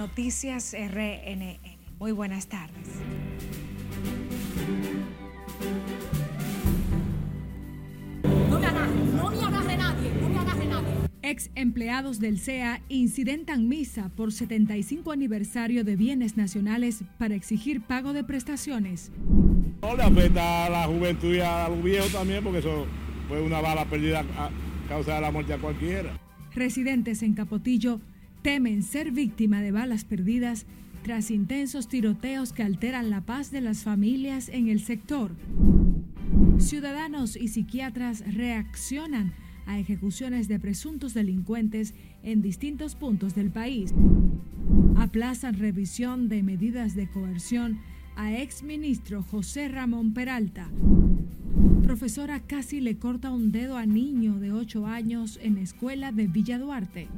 Noticias RNN. Muy buenas tardes. No me agarre, no me agarre nadie, no me agarre nadie. Ex empleados del CEA incidentan misa por 75 aniversario de bienes nacionales para exigir pago de prestaciones. No le afecta a la juventud y a los viejos también, porque eso fue una bala perdida a causa de la muerte a cualquiera. Residentes en Capotillo temen ser víctima de balas perdidas tras intensos tiroteos que alteran la paz de las familias en el sector. Ciudadanos y psiquiatras reaccionan a ejecuciones de presuntos delincuentes en distintos puntos del país. Aplazan revisión de medidas de coerción a exministro José Ramón Peralta. Profesora casi le corta un dedo a niño de 8 años en escuela de Villa Duarte.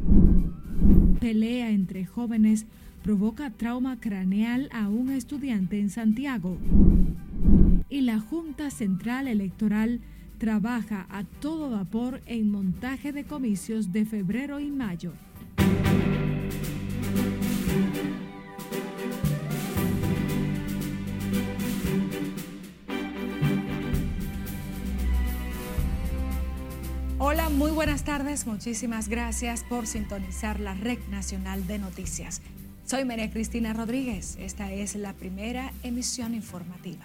Pelea entre jóvenes provoca trauma craneal a un estudiante en Santiago. Y la Junta Central Electoral trabaja a todo vapor en montaje de comicios de febrero y mayo. Muy buenas tardes. Muchísimas gracias por sintonizar la Red Nacional de Noticias. Soy María Cristina Rodríguez. Esta es la primera emisión informativa.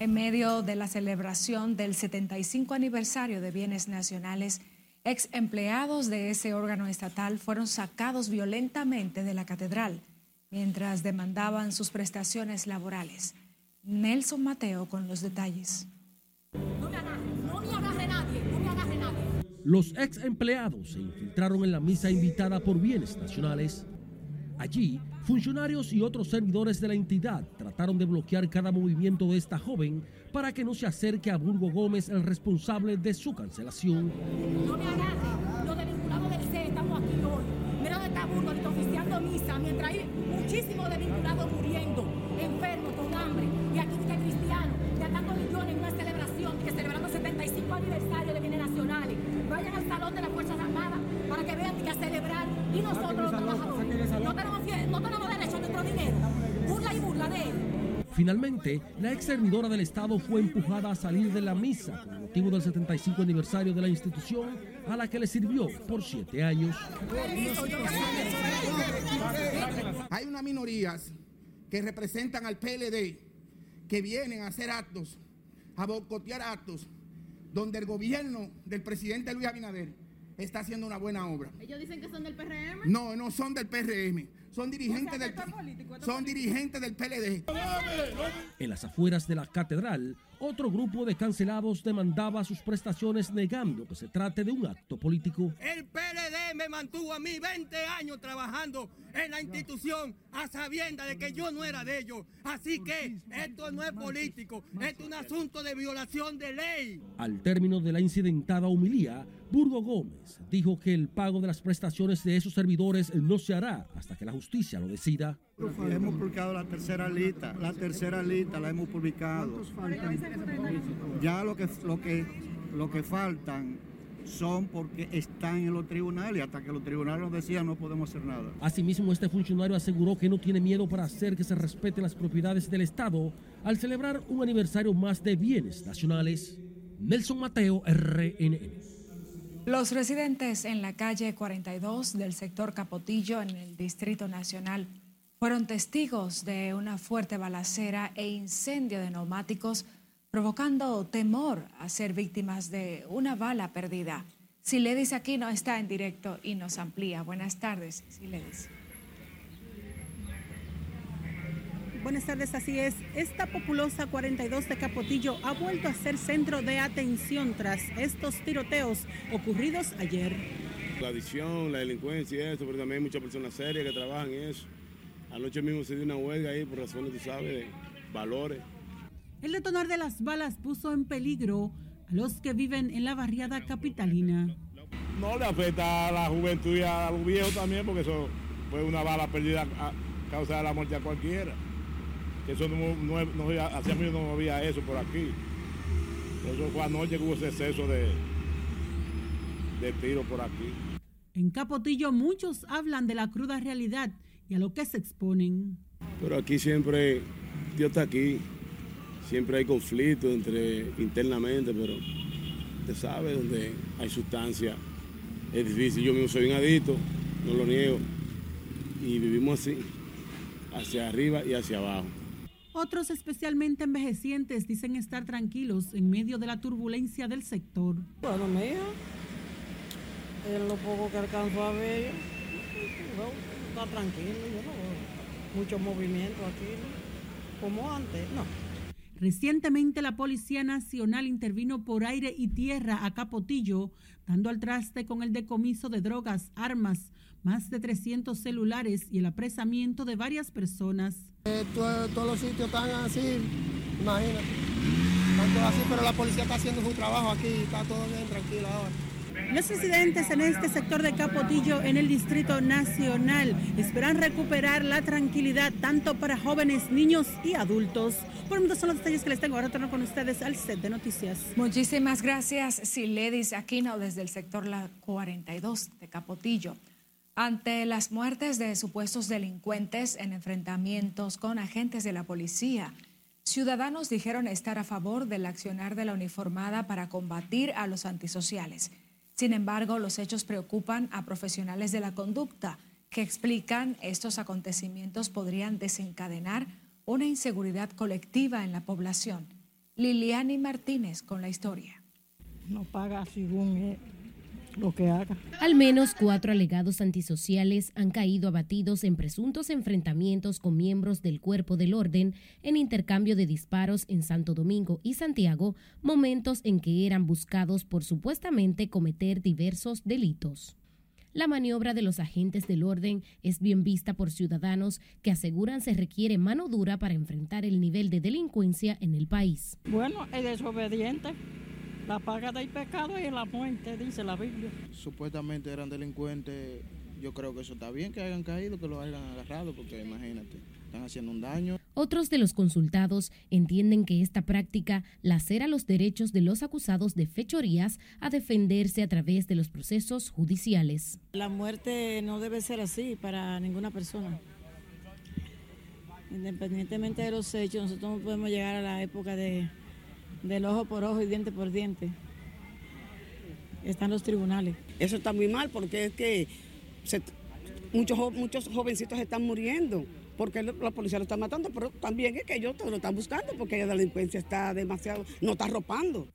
En medio de la celebración del 75 aniversario de bienes nacionales, ex empleados de ese órgano estatal fueron sacados violentamente de la catedral mientras demandaban sus prestaciones laborales. Nelson Mateo con los detalles. No no nadie, Los ex empleados se infiltraron en la misa invitada por bienes nacionales. Allí, funcionarios y otros servidores de la entidad trataron de bloquear cada movimiento de esta joven para que no se acerque a Burgo Gómez, el responsable de su cancelación. No me agarre. Los desvinculados del C estamos aquí hoy. Mira dónde está Burgos, está oficiando misa, mientras hay muchísimos desvinculados muriendo, enfermos, con hambre. Y aquí usted cristiano, gastando millones en una celebración, que celebrando 75 aniversario salón de las Fuerzas Armadas para que vean que a celebrar. Y nosotros los trabajadores no tenemos, no tenemos derecho a nuestro dinero. Burla y burla de él. Finalmente, la ex servidora del Estado fue empujada a salir de la misa con motivo del 75 aniversario de la institución a la que le sirvió por siete años. Hay unas minorías que representan al PLD que vienen a hacer actos, a boicotear actos, donde el gobierno del presidente Luis Abinader está haciendo una buena obra. Ellos dicen que son del PRM. No, no son del PRM, son dirigentes del son dirigentes del PLD. En las afueras de la catedral, otro grupo de cancelados demandaba sus prestaciones negando que se trate de un acto político. El PLD me mantuvo a mí 20 años trabajando en la institución a sabienda de que yo no era de ellos. Así que esto no es político, esto es un asunto de violación de ley. Al término de la incidentada humilía, Burgo Gómez dijo que el pago de las prestaciones de esos servidores no se hará hasta que la justicia lo decida. Hemos publicado la tercera lista, la tercera lista la hemos publicado. Ya lo que, lo que, lo que faltan son porque están en los tribunales y hasta que los tribunales nos decidan no podemos hacer nada. Asimismo, este funcionario aseguró que no tiene miedo para hacer que se respeten las propiedades del Estado al celebrar un aniversario más de bienes nacionales. Nelson Mateo, RNN. Los residentes en la calle 42 del sector Capotillo en el Distrito Nacional fueron testigos de una fuerte balacera e incendio de neumáticos, provocando temor a ser víctimas de una bala perdida. Siledis Aquino está en directo y nos amplía. Buenas tardes, Siledis. Buenas tardes, así es. Esta populosa 42 de Capotillo ha vuelto a ser centro de atención tras estos tiroteos ocurridos ayer. La adicción, la delincuencia y eso, pero también hay muchas personas serias que trabajan en eso. Anoche mismo se dio una huelga ahí por razones, tú sabes, de valores. El detonar de las balas puso en peligro a los que viven en la barriada capitalina. No le afecta a la juventud y a los viejos también, porque eso fue una bala perdida a causa de la muerte a cualquiera. Que eso no, no, no había- hacía mucho no había eso por aquí. Eso fue anoche que hubo ese exceso de, de tiro por aquí. En Capotillo muchos hablan de la cruda realidad y a lo que se exponen. Pero aquí siempre, Dios está aquí, siempre hay conflicto entre internamente, pero usted sabe, donde hay sustancia, es difícil. Yo mismo soy un adicto, no lo niego, y vivimos así, hacia arriba y hacia abajo. Otros, especialmente envejecientes, dicen estar tranquilos en medio de la turbulencia del sector. Bueno, mía, en lo poco que alcanzó a ver, está tranquilo, yo no veo mucho movimiento aquí, como antes, no. Recientemente la Policía Nacional intervino por aire y tierra a Capotillo, dando al traste con el decomiso de drogas, armas, más de 300 celulares y el apresamiento de varias personas. Eh, todos los sitios están así, imagínate. Están todos así, pero la policía está haciendo su trabajo aquí, está todo bien tranquilo ahora. Los residentes en este sector de Capotillo, en el Distrito Nacional, esperan recuperar la tranquilidad tanto para jóvenes, niños y adultos. Por el son los detalles que les tengo. Ahora retorno con ustedes al set de noticias. Muchísimas gracias, Siledis Aquino, desde el sector La 42 de Capotillo. Ante las muertes de supuestos delincuentes en enfrentamientos con agentes de la policía, ciudadanos dijeron estar a favor del accionar de la uniformada para combatir a los antisociales. Sin embargo, los hechos preocupan a profesionales de la conducta que explican estos acontecimientos podrían desencadenar una inseguridad colectiva en la población. Liliani Martínez con la historia. No paga según lo que haga. Al menos cuatro alegados antisociales han caído abatidos en presuntos enfrentamientos con miembros del cuerpo del orden en intercambio de disparos en Santo Domingo y Santiago, momentos en que eran buscados por supuestamente cometer diversos delitos. La maniobra de los agentes del orden es bien vista por ciudadanos que aseguran se requiere mano dura para enfrentar el nivel de delincuencia en el país. Bueno, es desobediente la paga del pecado y la muerte, dice la Biblia. Supuestamente eran delincuentes. Yo creo que eso está bien que hayan caído, que lo hayan agarrado, porque imagínate, están haciendo un daño. Otros de los consultados entienden que esta práctica lacera los derechos de los acusados de fechorías a defenderse a través de los procesos judiciales. La muerte no debe ser así para ninguna persona. Independientemente de los hechos, nosotros no podemos llegar a la época de del ojo por ojo y diente por diente. Están los tribunales. Eso está muy mal porque es que muchos, muchos jovencitos están muriendo porque la policía lo está matando, pero también es que ellos lo están buscando porque la delincuencia está demasiado, no está arropando.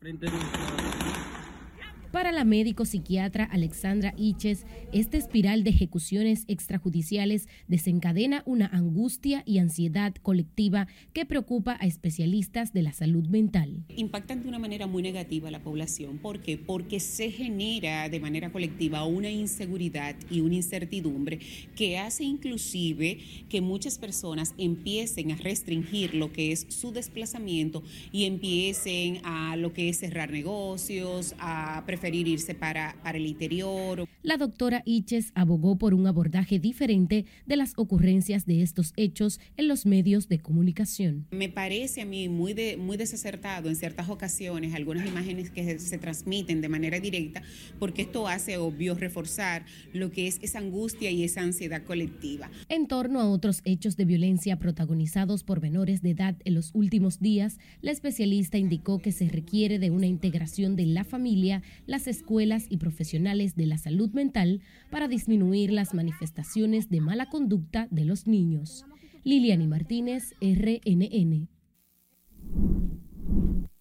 Para la médico psiquiatra Alexandra Iches, esta espiral de ejecuciones extrajudiciales desencadena una angustia y ansiedad colectiva que preocupa a especialistas de la salud mental. Impactan de una manera muy negativa a la población. ¿Por qué? Porque se genera de manera colectiva una inseguridad y una incertidumbre que hace inclusive que muchas personas empiecen a restringir lo que es su desplazamiento y empiecen a lo que es cerrar negocios, a preferir irse para, para el interior. La doctora Iches abogó por un abordaje diferente de las ocurrencias de estos hechos en los medios de comunicación. Me parece a mí muy, de, muy desacertado en ciertas ocasiones algunas imágenes que se transmiten de manera directa, porque esto hace obvio reforzar lo que es esa angustia y esa ansiedad colectiva. En torno a otros hechos de violencia protagonizados por menores de edad en los últimos días, la especialista indicó que se requiere de una integración de la familia, las escuelas y profesionales de la salud mental para disminuir las manifestaciones de mala conducta de los niños. Liliani Martínez, RNN.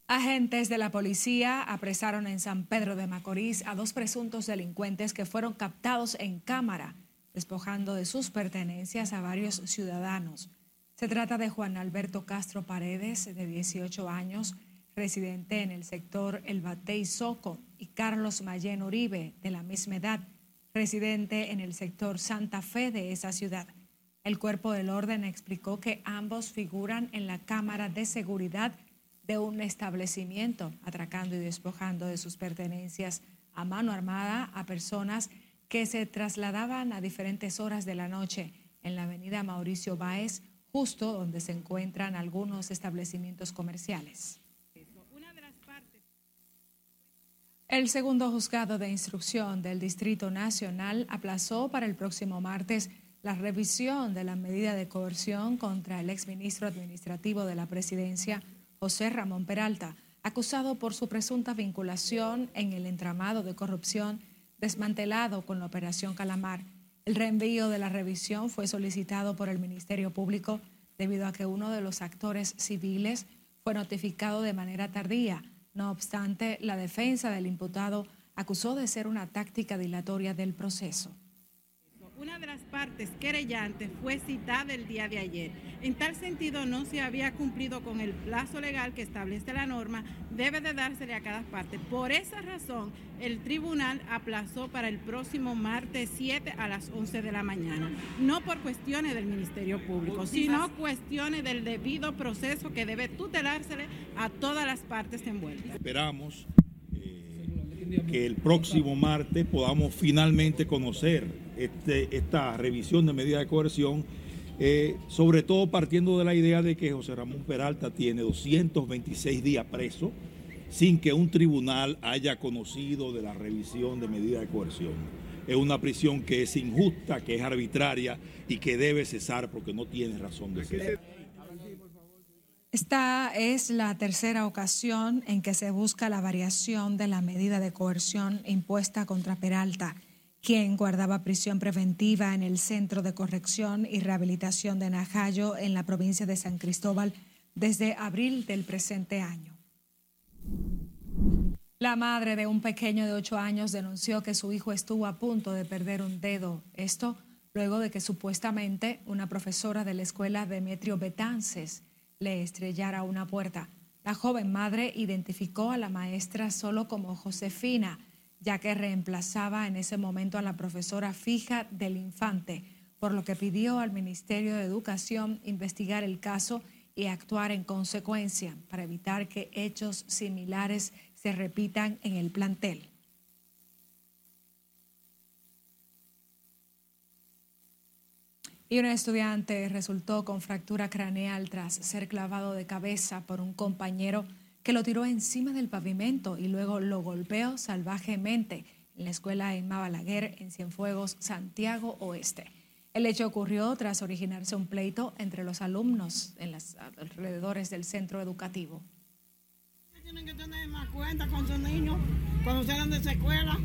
Agentes de la policía apresaron en San Pedro de Macorís a dos presuntos delincuentes que fueron captados en cámara, despojando de sus pertenencias a varios ciudadanos. Se trata de Juan Alberto Castro Paredes, de 18 años, residente en el sector El Batey Soco, y Carlos Mayen Uribe, de la misma edad, residente en el sector Santa Fe de esa ciudad. El cuerpo del orden explicó que ambos figuran en la cámara de seguridad de un establecimiento, atracando y despojando de sus pertenencias a mano armada a personas que se trasladaban a diferentes horas de la noche en la avenida Mauricio Báez, justo donde se encuentran algunos establecimientos comerciales. El segundo juzgado de instrucción del Distrito Nacional aplazó para el próximo martes la revisión de la medida de coerción contra el exministro administrativo de la presidencia, José Ramón Peralta, acusado por su presunta vinculación en el entramado de corrupción desmantelado con la Operación Calamar. El reenvío de la revisión fue solicitado por el Ministerio Público debido a que uno de los actores civiles fue notificado de manera tardía. No obstante, la defensa del imputado acusó de ser una táctica dilatoria del proceso. Una de las partes querellantes fue citada el día de ayer. En tal sentido, no se había cumplido con el plazo legal que establece la norma, debe de dársele a cada parte. Por esa razón, el tribunal aplazó para el próximo martes 7 a las 11 de la mañana. No por cuestiones del Ministerio Público, sino cuestiones del debido proceso que debe tutelársele a todas las partes envueltas. Esperamos eh, que el próximo martes podamos finalmente conocer este, esta revisión de medidas de coerción, eh, sobre todo partiendo de la idea de que José Ramón Peralta tiene 226 días preso sin que un tribunal haya conocido de la revisión de medidas de coerción. Es una prisión que es injusta, que es arbitraria y que debe cesar porque no tiene razón de ser. Esta es la tercera ocasión en que se busca la variación de la medida de coerción impuesta contra Peralta quien guardaba prisión preventiva en el Centro de Corrección y Rehabilitación de Najayo en la provincia de San Cristóbal desde abril del presente año. La madre de un pequeño de ocho años denunció que su hijo estuvo a punto de perder un dedo. Esto luego de que supuestamente una profesora de la escuela Demetrio Betances le estrellara una puerta. La joven madre identificó a la maestra solo como Josefina ya que reemplazaba en ese momento a la profesora fija del infante, por lo que pidió al Ministerio de Educación investigar el caso y actuar en consecuencia para evitar que hechos similares se repitan en el plantel. Y un estudiante resultó con fractura craneal tras ser clavado de cabeza por un compañero que lo tiró encima del pavimento y luego lo golpeó salvajemente en la escuela Emma Balaguer en Cienfuegos, Santiago Oeste. El hecho ocurrió tras originarse un pleito entre los alumnos en los alrededores del centro educativo. Tienen que tener más cuenta con sus niños cuando salgan de esa escuela.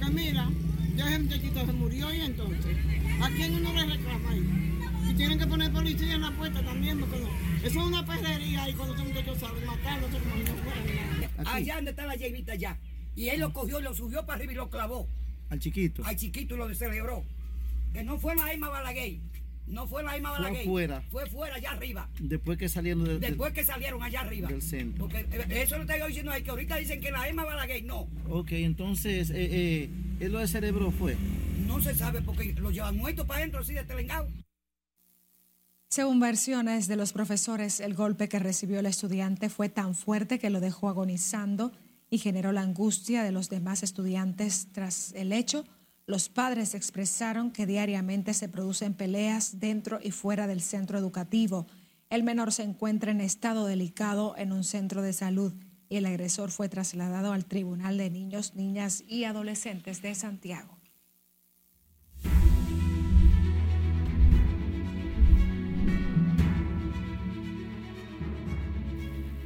Que mira, ya ese muchachito se murió y entonces, ¿a quién uno le reclama ahí? Y tienen que poner policía en la puerta también, porque eso es una perrería y cuando son muchachos saben matarlo, no como no Allá donde está la llevita ya. Y él lo cogió, lo subió para arriba y lo clavó. Al chiquito. Al chiquito lo celebró. Que no fue la Emma Balaguer. No fue la Emma Balaguer. Fue fuera. Fue fuera, allá arriba. Después que salieron de, Después que salieron allá arriba. Del centro. Porque eh, eso lo estoy diciendo ahí, que ahorita dicen que la Emma Balaguer no. Ok, entonces, eh, eh, ¿él lo de cerebro fue? No se sabe porque lo llevan muerto para adentro así de telengado. Según versiones de los profesores, el golpe que recibió el estudiante fue tan fuerte que lo dejó agonizando y generó la angustia de los demás estudiantes. Tras el hecho, los padres expresaron que diariamente se producen peleas dentro y fuera del centro educativo. El menor se encuentra en estado delicado en un centro de salud y el agresor fue trasladado al Tribunal de Niños, Niñas y Adolescentes de Santiago.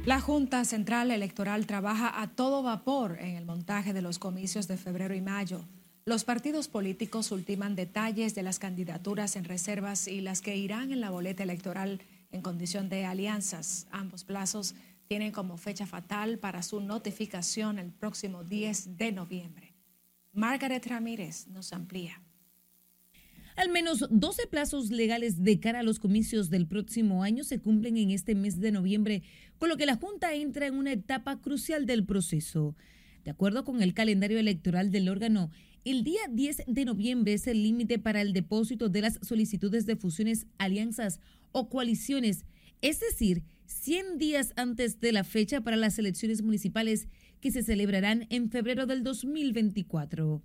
La Junta Central Electoral trabaja a todo vapor en el montaje de los comicios de febrero y mayo. Los partidos políticos ultiman detalles de las candidaturas en reservas y las que irán en la boleta electoral en condición de alianzas. Ambos plazos tienen como fecha fatal para su notificación el próximo 10 de noviembre. Margaret Ramírez nos amplía. Al menos 12 plazos legales de cara a los comicios del próximo año se cumplen en este mes de noviembre, con lo que la Junta entra en una etapa crucial del proceso. De acuerdo con el calendario electoral del órgano, el día 10 de noviembre es el límite para el depósito de las solicitudes de fusiones, alianzas o coaliciones, es decir, 100 días antes de la fecha para las elecciones municipales que se celebrarán en febrero del 2024.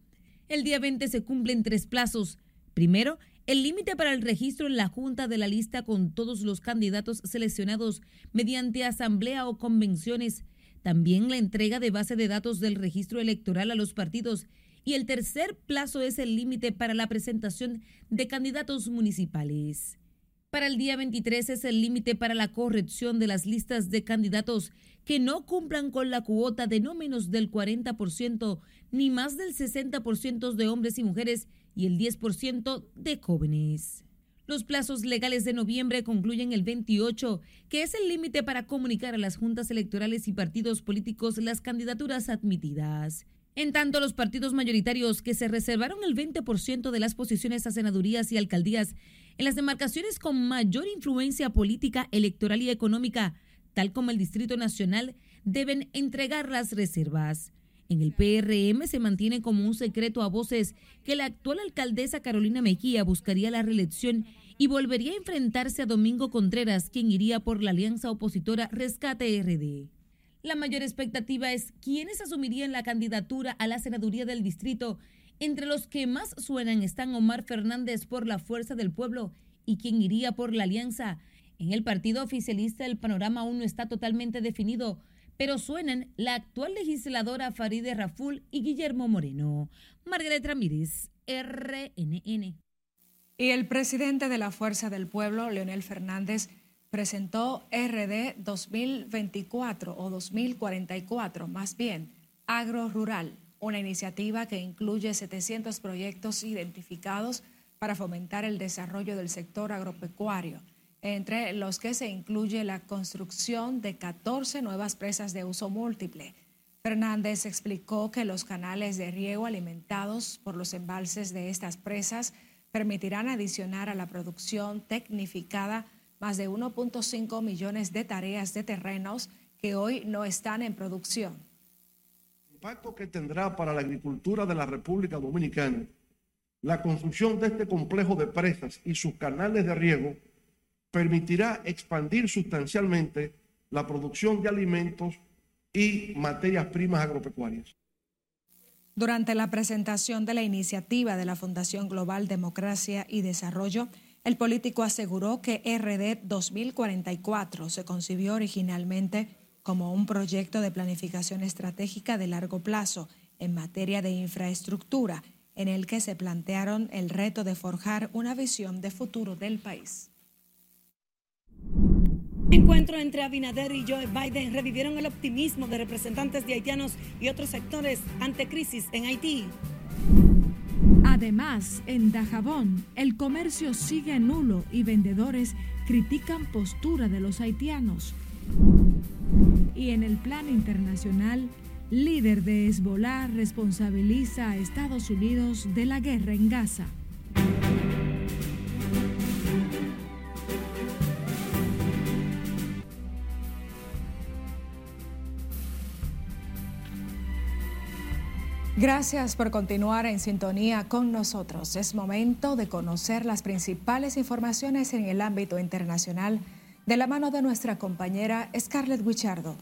El día 20 se cumplen tres plazos, Primero, el límite para el registro en la Junta de la lista con todos los candidatos seleccionados mediante asamblea o convenciones. También la entrega de base de datos del registro electoral a los partidos y el tercer plazo es el límite para la presentación de candidatos municipales. Para el día 23 es el límite para la corrección de las listas de candidatos que no cumplan con la cuota de no menos del 40% ni más del 60% de hombres y mujeres y el 10% de jóvenes. Los plazos legales de noviembre concluyen el 28, que es el límite para comunicar a las juntas electorales y partidos políticos las candidaturas admitidas. En tanto, los partidos mayoritarios que se reservaron el 20% de las posiciones a senadurías y alcaldías en las demarcaciones con mayor influencia política, electoral y económica, tal como el Distrito Nacional, deben entregar las reservas. En el PRM se mantiene como un secreto a voces que la actual alcaldesa Carolina Mejía buscaría la reelección y volvería a enfrentarse a Domingo Contreras, quien iría por la alianza opositora Rescate RD. La mayor expectativa es quiénes asumirían la candidatura a la senaduría del distrito. Entre los que más suenan están Omar Fernández por la Fuerza del Pueblo y quien iría por la alianza. En el partido oficialista el panorama aún no está totalmente definido, pero suenan la actual legisladora Faride Raful y Guillermo Moreno. Margaret Ramírez, RNN. Y el presidente de la Fuerza del Pueblo, Leonel Fernández, presentó RD 2024 o 2044, más bien, Agro Rural, una iniciativa que incluye 700 proyectos identificados para fomentar el desarrollo del sector agropecuario, entre los que se incluye la construcción de 14 nuevas presas de uso múltiple. Fernández explicó que los canales de riego alimentados por los embalses de estas presas permitirán adicionar a la producción tecnificada más de 1.5 millones de tareas de terrenos que hoy no están en producción. El impacto que tendrá para la agricultura de la República Dominicana la construcción de este complejo de presas y sus canales de riego permitirá expandir sustancialmente la producción de alimentos y materias primas agropecuarias. Durante la presentación de la iniciativa de la Fundación Global Democracia y Desarrollo, el político aseguró que RD 2044 se concibió originalmente como un proyecto de planificación estratégica de largo plazo en materia de infraestructura, en el que se plantearon el reto de forjar una visión de futuro del país. Encuentro entre Abinader y Joe Biden revivieron el optimismo de representantes de haitianos y otros sectores ante crisis en Haití. Además, en Dajabón, el comercio sigue nulo y vendedores critican postura de los haitianos. Y en el plano internacional, líder de Hezbollah responsabiliza a Estados Unidos de la guerra en Gaza. Gracias por continuar en sintonía con nosotros. Es momento de conocer las principales informaciones en el ámbito internacional de la mano de nuestra compañera Scarlett Wichardo.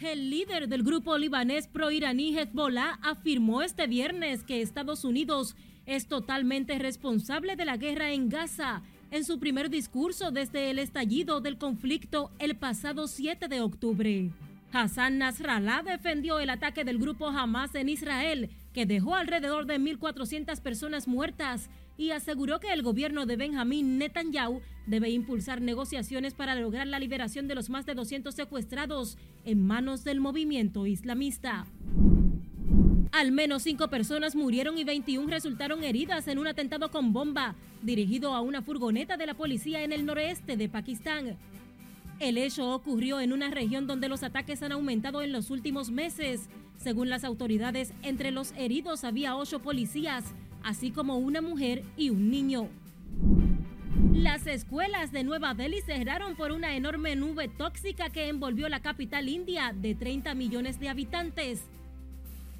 El líder del grupo libanés pro-iraní Hezbollah afirmó este viernes que Estados Unidos es totalmente responsable de la guerra en Gaza en su primer discurso desde el estallido del conflicto el pasado 7 de octubre. Hassan Nasrallah defendió el ataque del grupo Hamas en Israel, que dejó alrededor de 1.400 personas muertas, y aseguró que el gobierno de Benjamín Netanyahu debe impulsar negociaciones para lograr la liberación de los más de 200 secuestrados en manos del movimiento islamista. Al menos cinco personas murieron y 21 resultaron heridas en un atentado con bomba dirigido a una furgoneta de la policía en el noreste de Pakistán. El hecho ocurrió en una región donde los ataques han aumentado en los últimos meses. Según las autoridades, entre los heridos había ocho policías, así como una mujer y un niño. Las escuelas de Nueva Delhi cerraron por una enorme nube tóxica que envolvió la capital india de 30 millones de habitantes.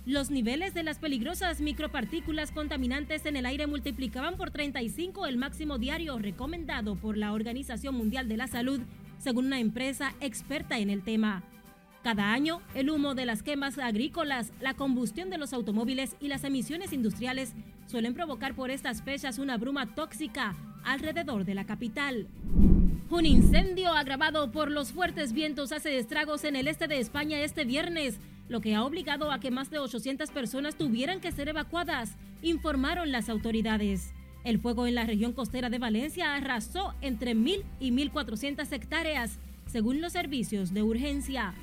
Los niveles de las peligrosas micropartículas contaminantes en el aire multiplicaban por 35 el máximo diario recomendado por la Organización Mundial de la Salud según una empresa experta en el tema. Cada año, el humo de las quemas agrícolas, la combustión de los automóviles y las emisiones industriales suelen provocar por estas fechas una bruma tóxica alrededor de la capital. Un incendio agravado por los fuertes vientos hace estragos en el este de España este viernes, lo que ha obligado a que más de 800 personas tuvieran que ser evacuadas, informaron las autoridades. El fuego en la región costera de Valencia arrasó entre 1.000 y 1.400 hectáreas, según los servicios de urgencia.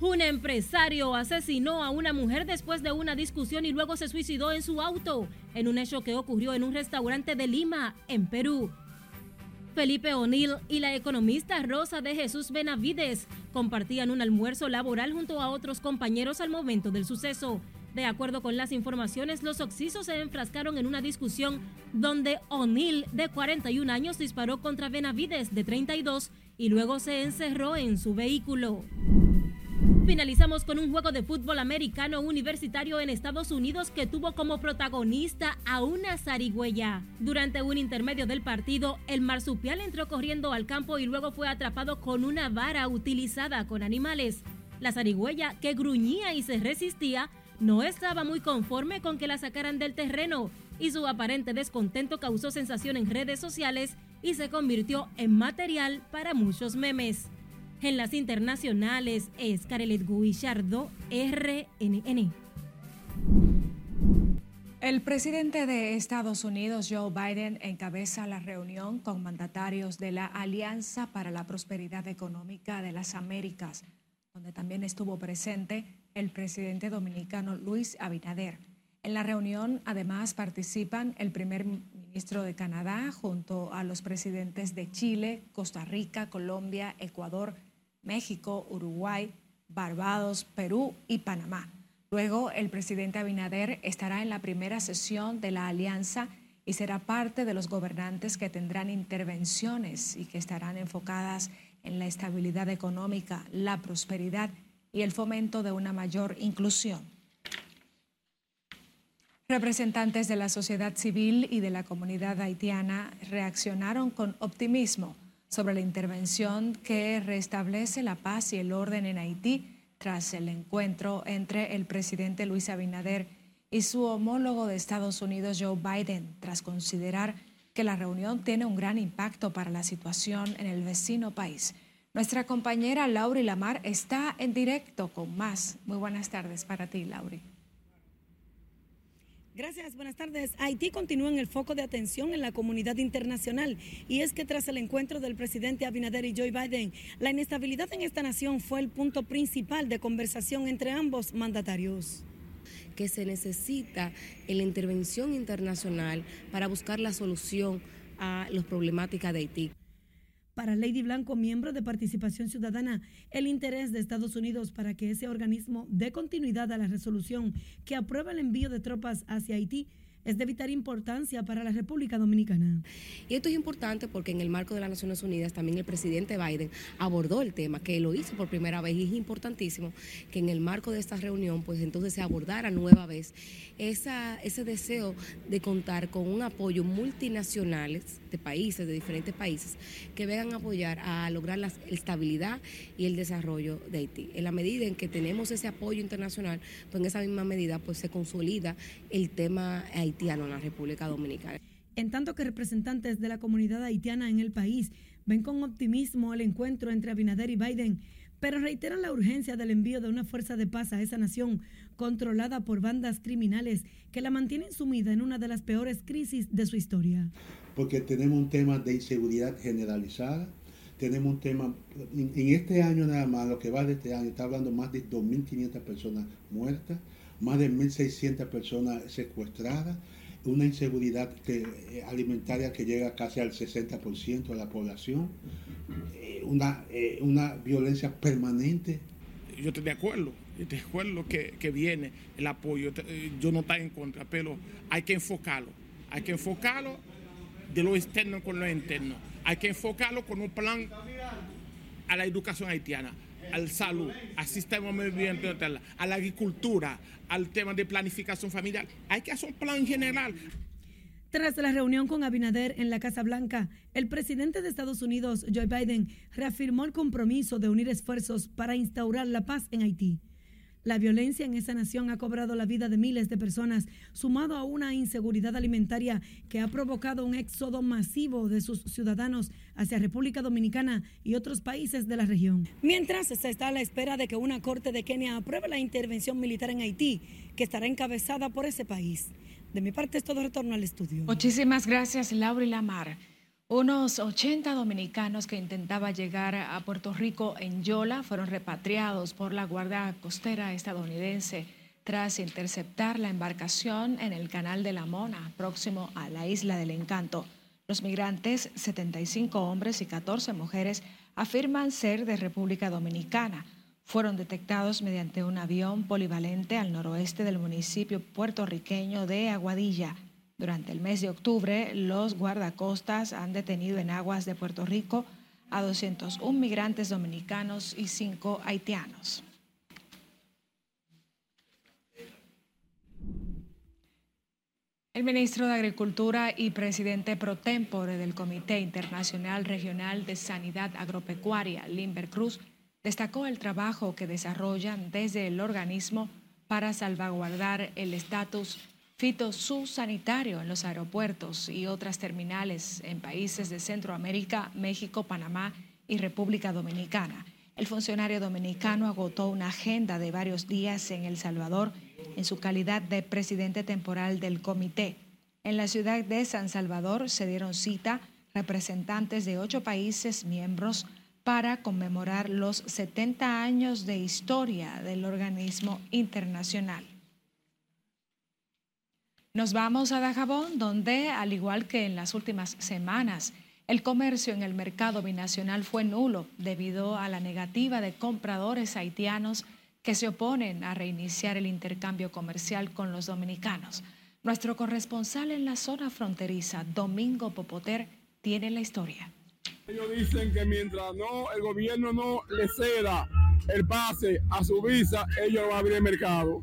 Un empresario asesinó a una mujer después de una discusión y luego se suicidó en su auto, en un hecho que ocurrió en un restaurante de Lima, en Perú. Felipe O'Neill y la economista Rosa de Jesús Benavides compartían un almuerzo laboral junto a otros compañeros al momento del suceso. De acuerdo con las informaciones, los oxisos se enfrascaron en una discusión donde O'Neill, de 41 años, disparó contra Benavides, de 32, y luego se encerró en su vehículo. Finalizamos con un juego de fútbol americano universitario en Estados Unidos que tuvo como protagonista a una zarigüeya. Durante un intermedio del partido, el marsupial entró corriendo al campo y luego fue atrapado con una vara utilizada con animales. La zarigüeya, que gruñía y se resistía, no estaba muy conforme con que la sacaran del terreno y su aparente descontento causó sensación en redes sociales y se convirtió en material para muchos memes. En las internacionales es Carelet Guillardo, RNN. El presidente de Estados Unidos, Joe Biden, encabeza la reunión con mandatarios de la Alianza para la Prosperidad Económica de las Américas, donde también estuvo presente el presidente dominicano Luis Abinader. En la reunión, además, participan el primer ministro de Canadá junto a los presidentes de Chile, Costa Rica, Colombia, Ecuador, México, Uruguay, Barbados, Perú y Panamá. Luego, el presidente Abinader estará en la primera sesión de la alianza y será parte de los gobernantes que tendrán intervenciones y que estarán enfocadas en la estabilidad económica, la prosperidad y el fomento de una mayor inclusión. Representantes de la sociedad civil y de la comunidad haitiana reaccionaron con optimismo sobre la intervención que restablece la paz y el orden en Haití tras el encuentro entre el presidente Luis Abinader y su homólogo de Estados Unidos, Joe Biden, tras considerar que la reunión tiene un gran impacto para la situación en el vecino país. Nuestra compañera Lauri Lamar está en directo con más. Muy buenas tardes para ti, Lauri. Gracias, buenas tardes. Haití continúa en el foco de atención en la comunidad internacional y es que tras el encuentro del presidente Abinader y Joe Biden, la inestabilidad en esta nación fue el punto principal de conversación entre ambos mandatarios que se necesita en la intervención internacional para buscar la solución a las problemáticas de Haití. Para Lady Blanco, miembro de Participación Ciudadana, el interés de Estados Unidos para que ese organismo dé continuidad a la resolución que aprueba el envío de tropas hacia Haití es de vital importancia para la República Dominicana. Y esto es importante porque en el marco de las Naciones Unidas también el presidente Biden abordó el tema, que lo hizo por primera vez y es importantísimo que en el marco de esta reunión pues entonces se abordara nueva vez ese deseo de contar con un apoyo multinacionales países, de diferentes países, que vengan a apoyar a lograr la estabilidad y el desarrollo de Haití. En la medida en que tenemos ese apoyo internacional, pues en esa misma medida pues se consolida el tema haitiano en la República Dominicana. En tanto que representantes de la comunidad haitiana en el país ven con optimismo el encuentro entre Abinader y Biden, pero reiteran la urgencia del envío de una fuerza de paz a esa nación controlada por bandas criminales que la mantienen sumida en una de las peores crisis de su historia. Porque tenemos un tema de inseguridad generalizada, tenemos un tema, en, este año nada más, lo que va de este año, está hablando más de 2.500 personas muertas, más de 1.600 personas secuestradas, una inseguridad eh, alimentaria que llega casi al 60% de la población, eh, una, eh, una violencia permanente. Yo estoy de acuerdo, yo estoy de acuerdo que, que viene el apoyo, yo no estoy en contra, pero hay que enfocarlo, hay que enfocarlo de lo externo con lo interno, hay que enfocarlo con un plan a la educación haitiana al salud, al sistema medio a la agricultura, al tema de planificación familiar. Hay que hacer un plan general. Tras la reunión con Abinader en la Casa Blanca, el presidente de Estados Unidos, Joe Biden, reafirmó el compromiso de unir esfuerzos para instaurar la paz en Haití. La violencia en esa nación ha cobrado la vida de miles de personas, sumado a una inseguridad alimentaria que ha provocado un éxodo masivo de sus ciudadanos hacia República Dominicana y otros países de la región. Mientras se está a la espera de que una corte de Kenia apruebe la intervención militar en Haití, que estará encabezada por ese país. De mi parte es todo retorno al estudio. Muchísimas gracias, Laura y Lamar. Unos 80 dominicanos que intentaban llegar a Puerto Rico en Yola fueron repatriados por la Guardia Costera estadounidense tras interceptar la embarcación en el Canal de la Mona, próximo a la Isla del Encanto. Los migrantes, 75 hombres y 14 mujeres, afirman ser de República Dominicana. Fueron detectados mediante un avión polivalente al noroeste del municipio puertorriqueño de Aguadilla. Durante el mes de octubre, los guardacostas han detenido en aguas de Puerto Rico a 201 migrantes dominicanos y 5 haitianos. El ministro de Agricultura y presidente pro tempore del Comité Internacional Regional de Sanidad Agropecuaria, Limber Cruz, destacó el trabajo que desarrollan desde el organismo para salvaguardar el estatus fitosanitario en los aeropuertos y otras terminales en países de Centroamérica, México, Panamá y República Dominicana. El funcionario dominicano agotó una agenda de varios días en El Salvador en su calidad de presidente temporal del comité. En la ciudad de San Salvador se dieron cita representantes de ocho países miembros para conmemorar los 70 años de historia del organismo internacional. Nos vamos a Dajabón, donde, al igual que en las últimas semanas, el comercio en el mercado binacional fue nulo debido a la negativa de compradores haitianos que se oponen a reiniciar el intercambio comercial con los dominicanos. Nuestro corresponsal en la zona fronteriza, Domingo Popoter, tiene la historia. Ellos dicen que mientras no el gobierno no le ceda el pase a su visa, ellos van a abrir el mercado.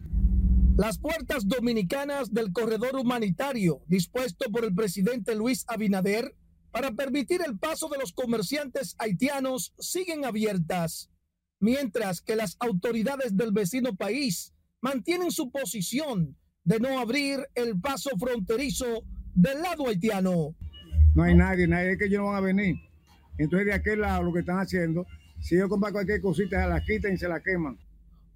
Las puertas dominicanas del corredor humanitario dispuesto por el presidente Luis Abinader para permitir el paso de los comerciantes haitianos siguen abiertas, mientras que las autoridades del vecino país mantienen su posición de no abrir el paso fronterizo del lado haitiano. No hay nadie, nadie que ellos no van a venir. Entonces de aquel lado lo que están haciendo, si ellos compran cualquier cosita, se la quitan y se la queman.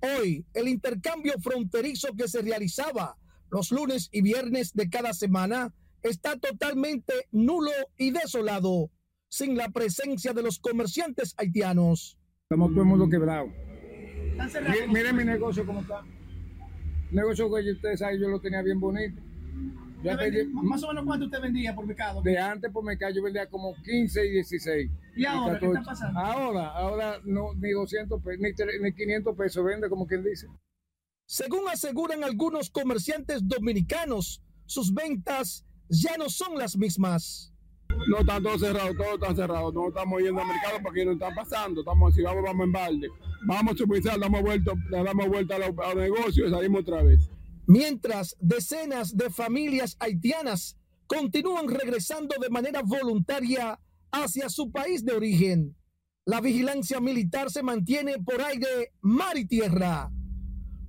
Hoy, el intercambio fronterizo que se realizaba los lunes y viernes de cada semana está totalmente nulo y desolado, sin la presencia de los comerciantes haitianos. Estamos todo el mundo quebrado. Miren mi negocio cómo está. El negocio que ustedes saben, yo lo tenía bien bonito. Más o menos cuánto usted vendía por mercado? De antes por mercado yo vendía como 15 y 16. ¿Y ahora qué está pasando? Ahora, ahora no, ni 200 pesos, ni, ni 500 pesos vende como quien dice. Según aseguran algunos comerciantes dominicanos, sus ventas ya no son las mismas. No, están todos cerrados, todos están cerrados. No estamos yendo al mercado porque no están pasando. Estamos, si vamos, vamos en balde. Vamos a supervisar, damos vuelta, le damos vuelta a los, a los negocios y salimos otra vez. Mientras decenas de familias haitianas continúan regresando de manera voluntaria hacia su país de origen. La vigilancia militar se mantiene por aire, mar y tierra.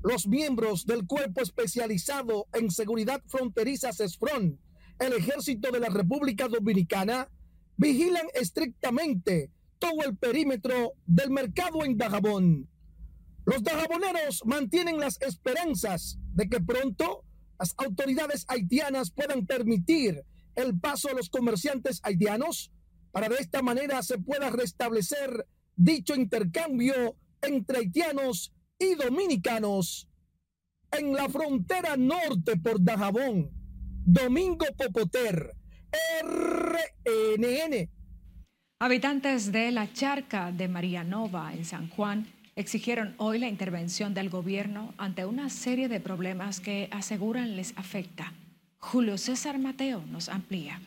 Los miembros del Cuerpo Especializado en Seguridad Fronteriza CESFRON, el Ejército de la República Dominicana, vigilan estrictamente todo el perímetro del mercado en Dajabón. Los dajaboneros mantienen las esperanzas de que pronto las autoridades haitianas puedan permitir el paso a los comerciantes haitianos para de esta manera se pueda restablecer dicho intercambio entre haitianos y dominicanos. En la frontera norte por Dajabón, Domingo Popoter, RNN. Habitantes de la charca de Marianova en San Juan exigieron hoy la intervención del gobierno ante una serie de problemas que aseguran les afecta. Julio César Mateo nos amplía.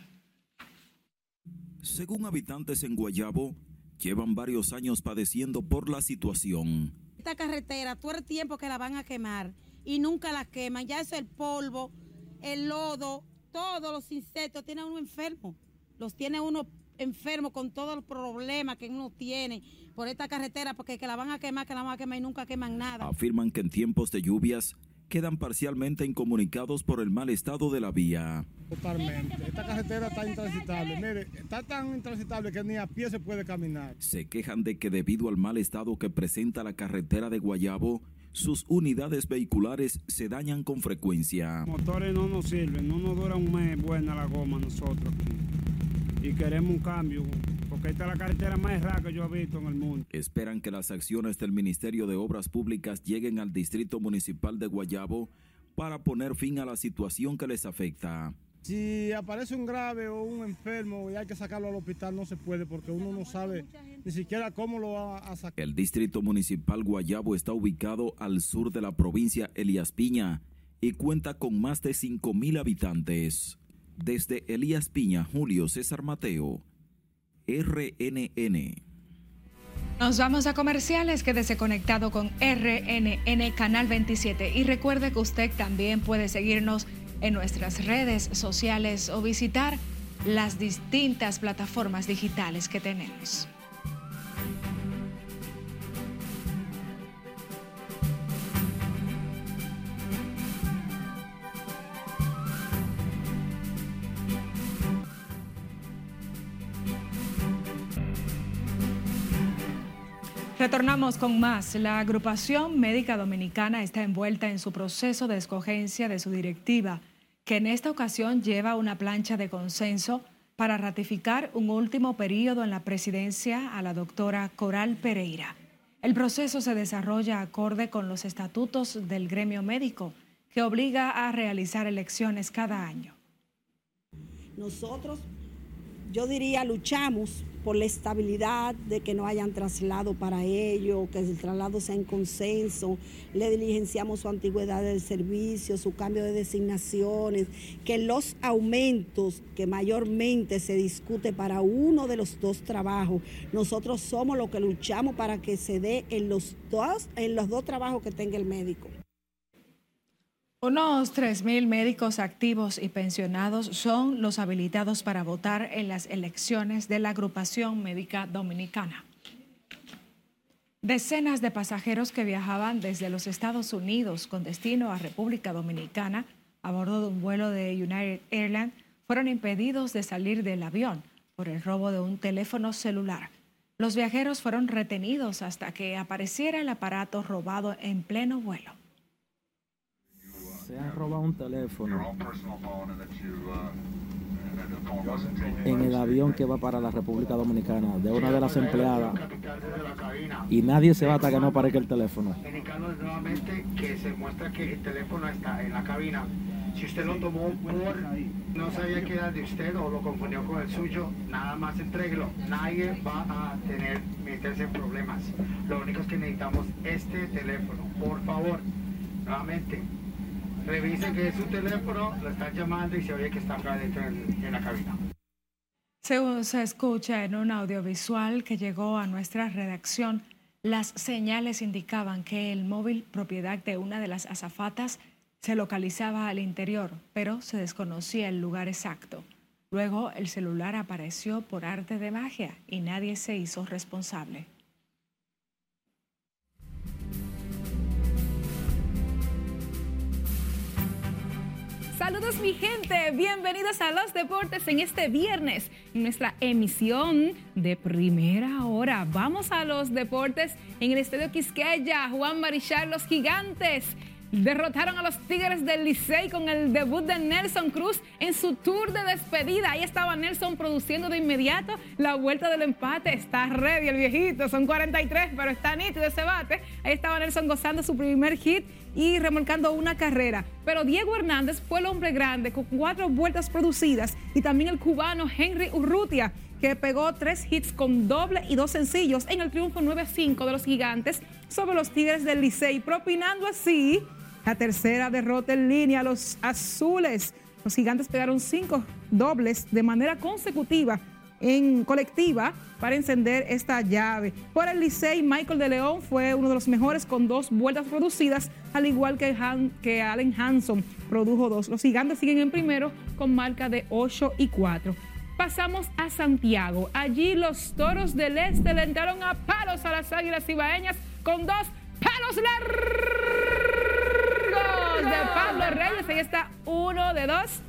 Según habitantes en Guayabo, llevan varios años padeciendo por la situación. Esta carretera, todo el tiempo que la van a quemar y nunca la queman, ya es el polvo, el lodo, todos los insectos, tiene uno enfermo, los tiene uno enfermos con todos los problemas que uno tiene por esta carretera, porque que la van a quemar, que la van a quemar y nunca queman nada. Afirman que en tiempos de lluvias quedan parcialmente incomunicados por el mal estado de la vía. Totalmente. Esta carretera está intransitable. Mire, está tan intransitable que ni a pie se puede caminar. Se quejan de que debido al mal estado que presenta la carretera de Guayabo, sus unidades vehiculares se dañan con frecuencia. Los motores no nos sirven, no nos dura un mes buena la goma nosotros aquí. Y queremos un cambio, porque esta es la carretera más errada que yo he visto en el mundo. Esperan que las acciones del Ministerio de Obras Públicas lleguen al Distrito Municipal de Guayabo para poner fin a la situación que les afecta. Si aparece un grave o un enfermo y hay que sacarlo al hospital, no se puede porque uno no sabe ni siquiera cómo lo va a sacar. El Distrito Municipal Guayabo está ubicado al sur de la provincia Elías Piña y cuenta con más de 5.000 habitantes. Desde Elías Piña, Julio César Mateo, RNN. Nos vamos a comerciales, quédese conectado con RNN Canal 27 y recuerde que usted también puede seguirnos en nuestras redes sociales o visitar las distintas plataformas digitales que tenemos. Retornamos con más. La agrupación médica dominicana está envuelta en su proceso de escogencia de su directiva, que en esta ocasión lleva una plancha de consenso para ratificar un último periodo en la presidencia a la doctora Coral Pereira. El proceso se desarrolla acorde con los estatutos del gremio médico, que obliga a realizar elecciones cada año. Nosotros, yo diría, luchamos por la estabilidad de que no hayan traslado para ello, que el traslado sea en consenso, le diligenciamos su antigüedad del servicio, su cambio de designaciones, que los aumentos que mayormente se discute para uno de los dos trabajos, nosotros somos los que luchamos para que se dé en los dos, en los dos trabajos que tenga el médico. Unos 3.000 médicos activos y pensionados son los habilitados para votar en las elecciones de la agrupación médica dominicana. Decenas de pasajeros que viajaban desde los Estados Unidos con destino a República Dominicana a bordo de un vuelo de United Airlines fueron impedidos de salir del avión por el robo de un teléfono celular. Los viajeros fueron retenidos hasta que apareciera el aparato robado en pleno vuelo se han robado un teléfono en el avión que va para la República Dominicana de una de las empleadas y nadie se va hasta que no aparezca el teléfono. Nuevamente que se muestra que el teléfono está en la cabina. Si usted lo tomó por no sabía que era de usted o lo confundió con el suyo, nada más entréguelo. Nadie va a tener meterse en problemas. Lo único es que necesitamos este teléfono. Por favor, nuevamente, revisen que es su teléfono, lo están llamando y se oye que está acá dentro en, la cabina. Según se escucha en un audiovisual que llegó a nuestra redacción, las señales indicaban que el móvil propiedad de una de las azafatas se localizaba al interior, pero se desconocía el lugar exacto. Luego el celular apareció por arte de magia y nadie se hizo responsable. Saludos mi gente, bienvenidos a los deportes en este viernes, nuestra emisión de primera hora. Vamos a los deportes en el Estadio Quisqueya, Juan Marichal, los gigantes. Derrotaron a los Tigres del Licey con el debut de Nelson Cruz en su tour de despedida. Ahí estaba Nelson produciendo de inmediato la vuelta del empate. Está ready el viejito, son 43, pero está nítido ese bate. Ahí estaba Nelson gozando su primer hit y remolcando una carrera. Pero Diego Hernández fue el hombre grande con cuatro vueltas producidas y también el cubano Henry Urrutia que pegó tres hits con doble y dos sencillos en el triunfo 9-5 de los gigantes sobre los Tigres del Licey, propinando así la tercera derrota en línea los azules. Los gigantes pegaron cinco dobles de manera consecutiva en colectiva para encender esta llave. Por el Licey, Michael de León fue uno de los mejores con dos vueltas producidas, al igual que, que Allen Hanson produjo dos. Los gigantes siguen en primero con marca de 8 y 4. Pasamos a Santiago. Allí los toros del este le entraron a palos a las águilas ibaeñas con dos palos largos Pablo Reyes. Ahí está uno de dos.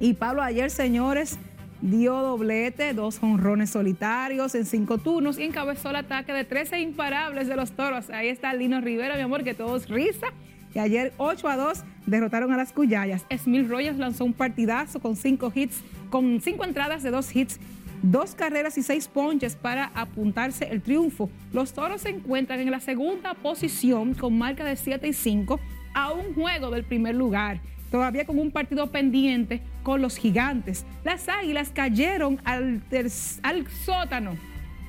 Y Pablo ayer, señores, dio doblete, dos jonrones solitarios en cinco turnos y encabezó el ataque de 13 imparables de los toros. Ahí está Lino Rivera, mi amor, que todos risa. Y ayer 8 a 2 derrotaron a las Cuyayas. Smith Rogers lanzó un partidazo con cinco hits, con cinco entradas de dos hits, dos carreras y seis ponches para apuntarse el triunfo. Los toros se encuentran en la segunda posición con marca de 7 y 5 a un juego del primer lugar todavía con un partido pendiente con los gigantes. Las águilas cayeron al, sótano.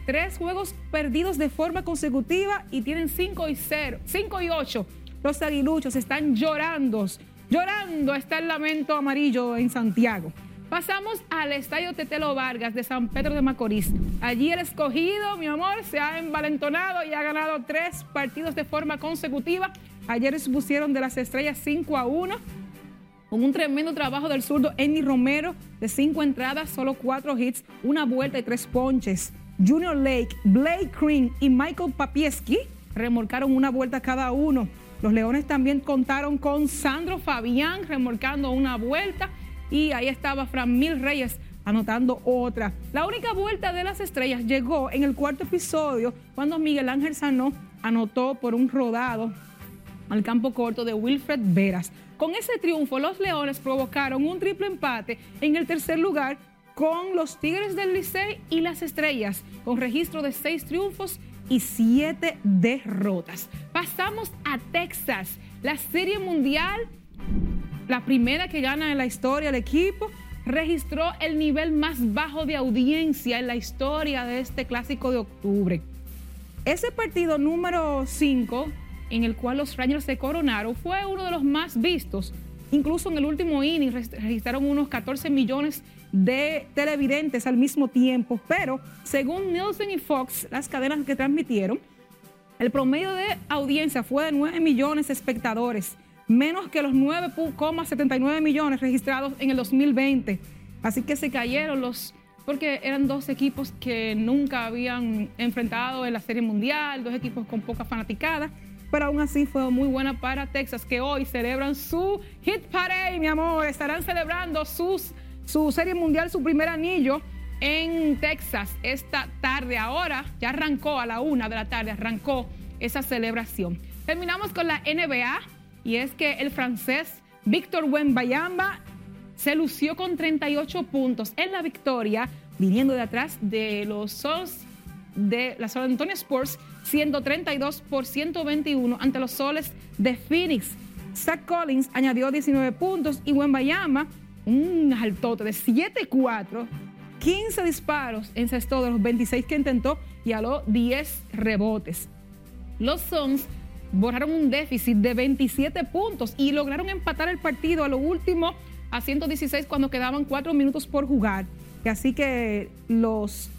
Tres juegos perdidos de forma consecutiva y tienen 5 y 0, 5 y 8. Los aguiluchos están llorando, llorando está el lamento amarillo en Santiago. Pasamos al Estadio Tetelo Vargas de San Pedro de Macorís. Allí el escogido, mi amor, se ha envalentonado y ha ganado tres partidos de forma consecutiva. Ayer pusieron de las estrellas 5 a 1 con un tremendo trabajo del zurdo Andy Romero de cinco entradas, solo cuatro hits, una vuelta y tres ponches. Junior Lake, Blake Green y Michael Papieski remolcaron una vuelta cada uno. Los Leones también contaron con Sandro Fabián remolcando una vuelta y ahí estaba Fran Mil Reyes anotando otra. La única vuelta de las estrellas llegó en el cuarto episodio cuando Miguel Ángel Sanó anotó por un rodado al campo corto de Wilfred Veras. Con ese triunfo, los Leones provocaron un triple empate en el tercer lugar con los Tigres del Licey y las Estrellas, con registro de seis triunfos y siete derrotas. Pasamos a Texas, la Serie Mundial, la primera que gana en la historia el equipo, registró el nivel más bajo de audiencia en la historia de este clásico de octubre. Ese partido número 5 en el cual los Rangers se coronaron fue uno de los más vistos. Incluso en el último inning registraron unos 14 millones de televidentes al mismo tiempo, pero según Nielsen y Fox, las cadenas que transmitieron, el promedio de audiencia fue de 9 millones de espectadores, menos que los 9,79 millones registrados en el 2020. Así que se cayeron los, porque eran dos equipos que nunca habían enfrentado en la Serie Mundial, dos equipos con poca fanaticada pero aún así fue muy buena para Texas, que hoy celebran su Hit Parade, mi amor. Estarán celebrando sus, su Serie Mundial, su primer anillo en Texas esta tarde. Ahora ya arrancó a la una de la tarde, arrancó esa celebración. Terminamos con la NBA y es que el francés Víctor Wembayamba se lució con 38 puntos en la victoria, viniendo de atrás de los de la San Antonio Sports 132 por 121 ante los soles de Phoenix. Zach Collins añadió 19 puntos y Bayama un altote de 7-4, 15 disparos encestó de los 26 que intentó y aló 10 rebotes. Los Suns borraron un déficit de 27 puntos y lograron empatar el partido a lo último a 116 cuando quedaban 4 minutos por jugar. Así que los,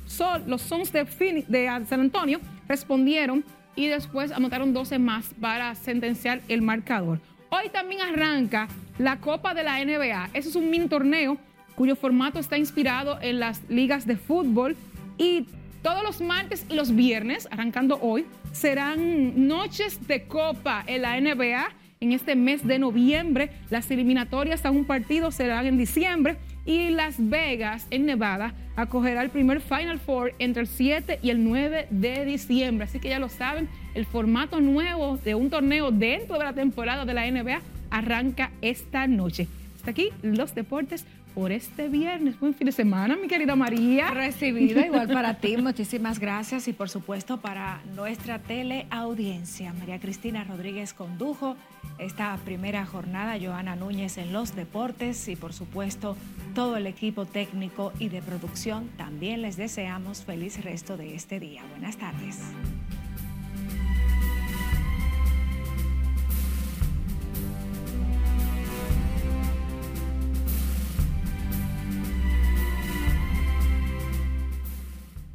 los Suns de, de San Antonio respondieron y después anotaron 12 más para sentenciar el marcador. Hoy también arranca la Copa de la NBA. Ese es un mini torneo cuyo formato está inspirado en las ligas de fútbol y todos los martes y los viernes, arrancando hoy, serán noches de Copa en la NBA en este mes de noviembre. Las eliminatorias a un partido serán en diciembre y Las Vegas, en Nevada, acogerá el primer Final Four entre el 7 y el 9 de diciembre. Así que ya lo saben, el formato nuevo de un torneo dentro de la temporada de la NBA arranca esta noche. Hasta aquí los deportes por este viernes. Buen fin de semana, mi querida María. Recibida igual para ti. Muchísimas gracias y por supuesto para nuestra teleaudiencia. María Cristina Rodríguez condujo esta primera jornada, Joana Núñez en los deportes y por supuesto todo el equipo técnico y de producción. También les deseamos feliz resto de este día. Buenas tardes.